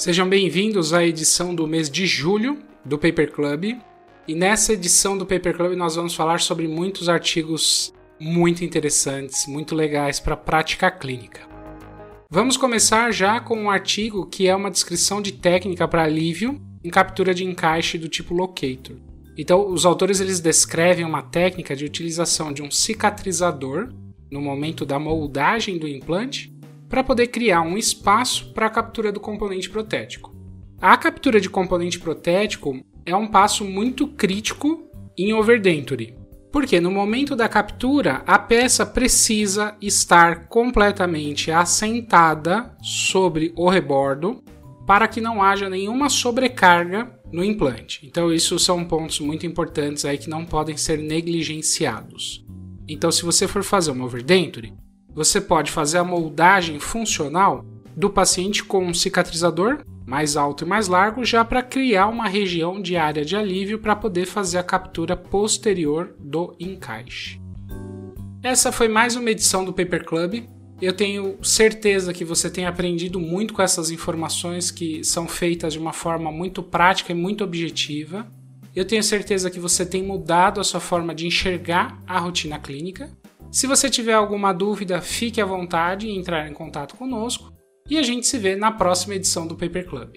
Sejam bem-vindos à edição do mês de julho do Paper Club. E nessa edição do Paper Club nós vamos falar sobre muitos artigos muito interessantes, muito legais para prática clínica. Vamos começar já com um artigo que é uma descrição de técnica para alívio em captura de encaixe do tipo locator. Então, os autores eles descrevem uma técnica de utilização de um cicatrizador no momento da moldagem do implante para poder criar um espaço para a captura do componente protético. A captura de componente protético é um passo muito crítico em overdenture, porque no momento da captura a peça precisa estar completamente assentada sobre o rebordo para que não haja nenhuma sobrecarga no implante. Então isso são pontos muito importantes aí que não podem ser negligenciados. Então se você for fazer uma overdenture, você pode fazer a moldagem funcional do paciente com um cicatrizador mais alto e mais largo, já para criar uma região de área de alívio para poder fazer a captura posterior do encaixe. Essa foi mais uma edição do Paper Club. Eu tenho certeza que você tem aprendido muito com essas informações que são feitas de uma forma muito prática e muito objetiva. Eu tenho certeza que você tem mudado a sua forma de enxergar a rotina clínica se você tiver alguma dúvida, fique à vontade em entrar em contato conosco e a gente se vê na próxima edição do Paper Club.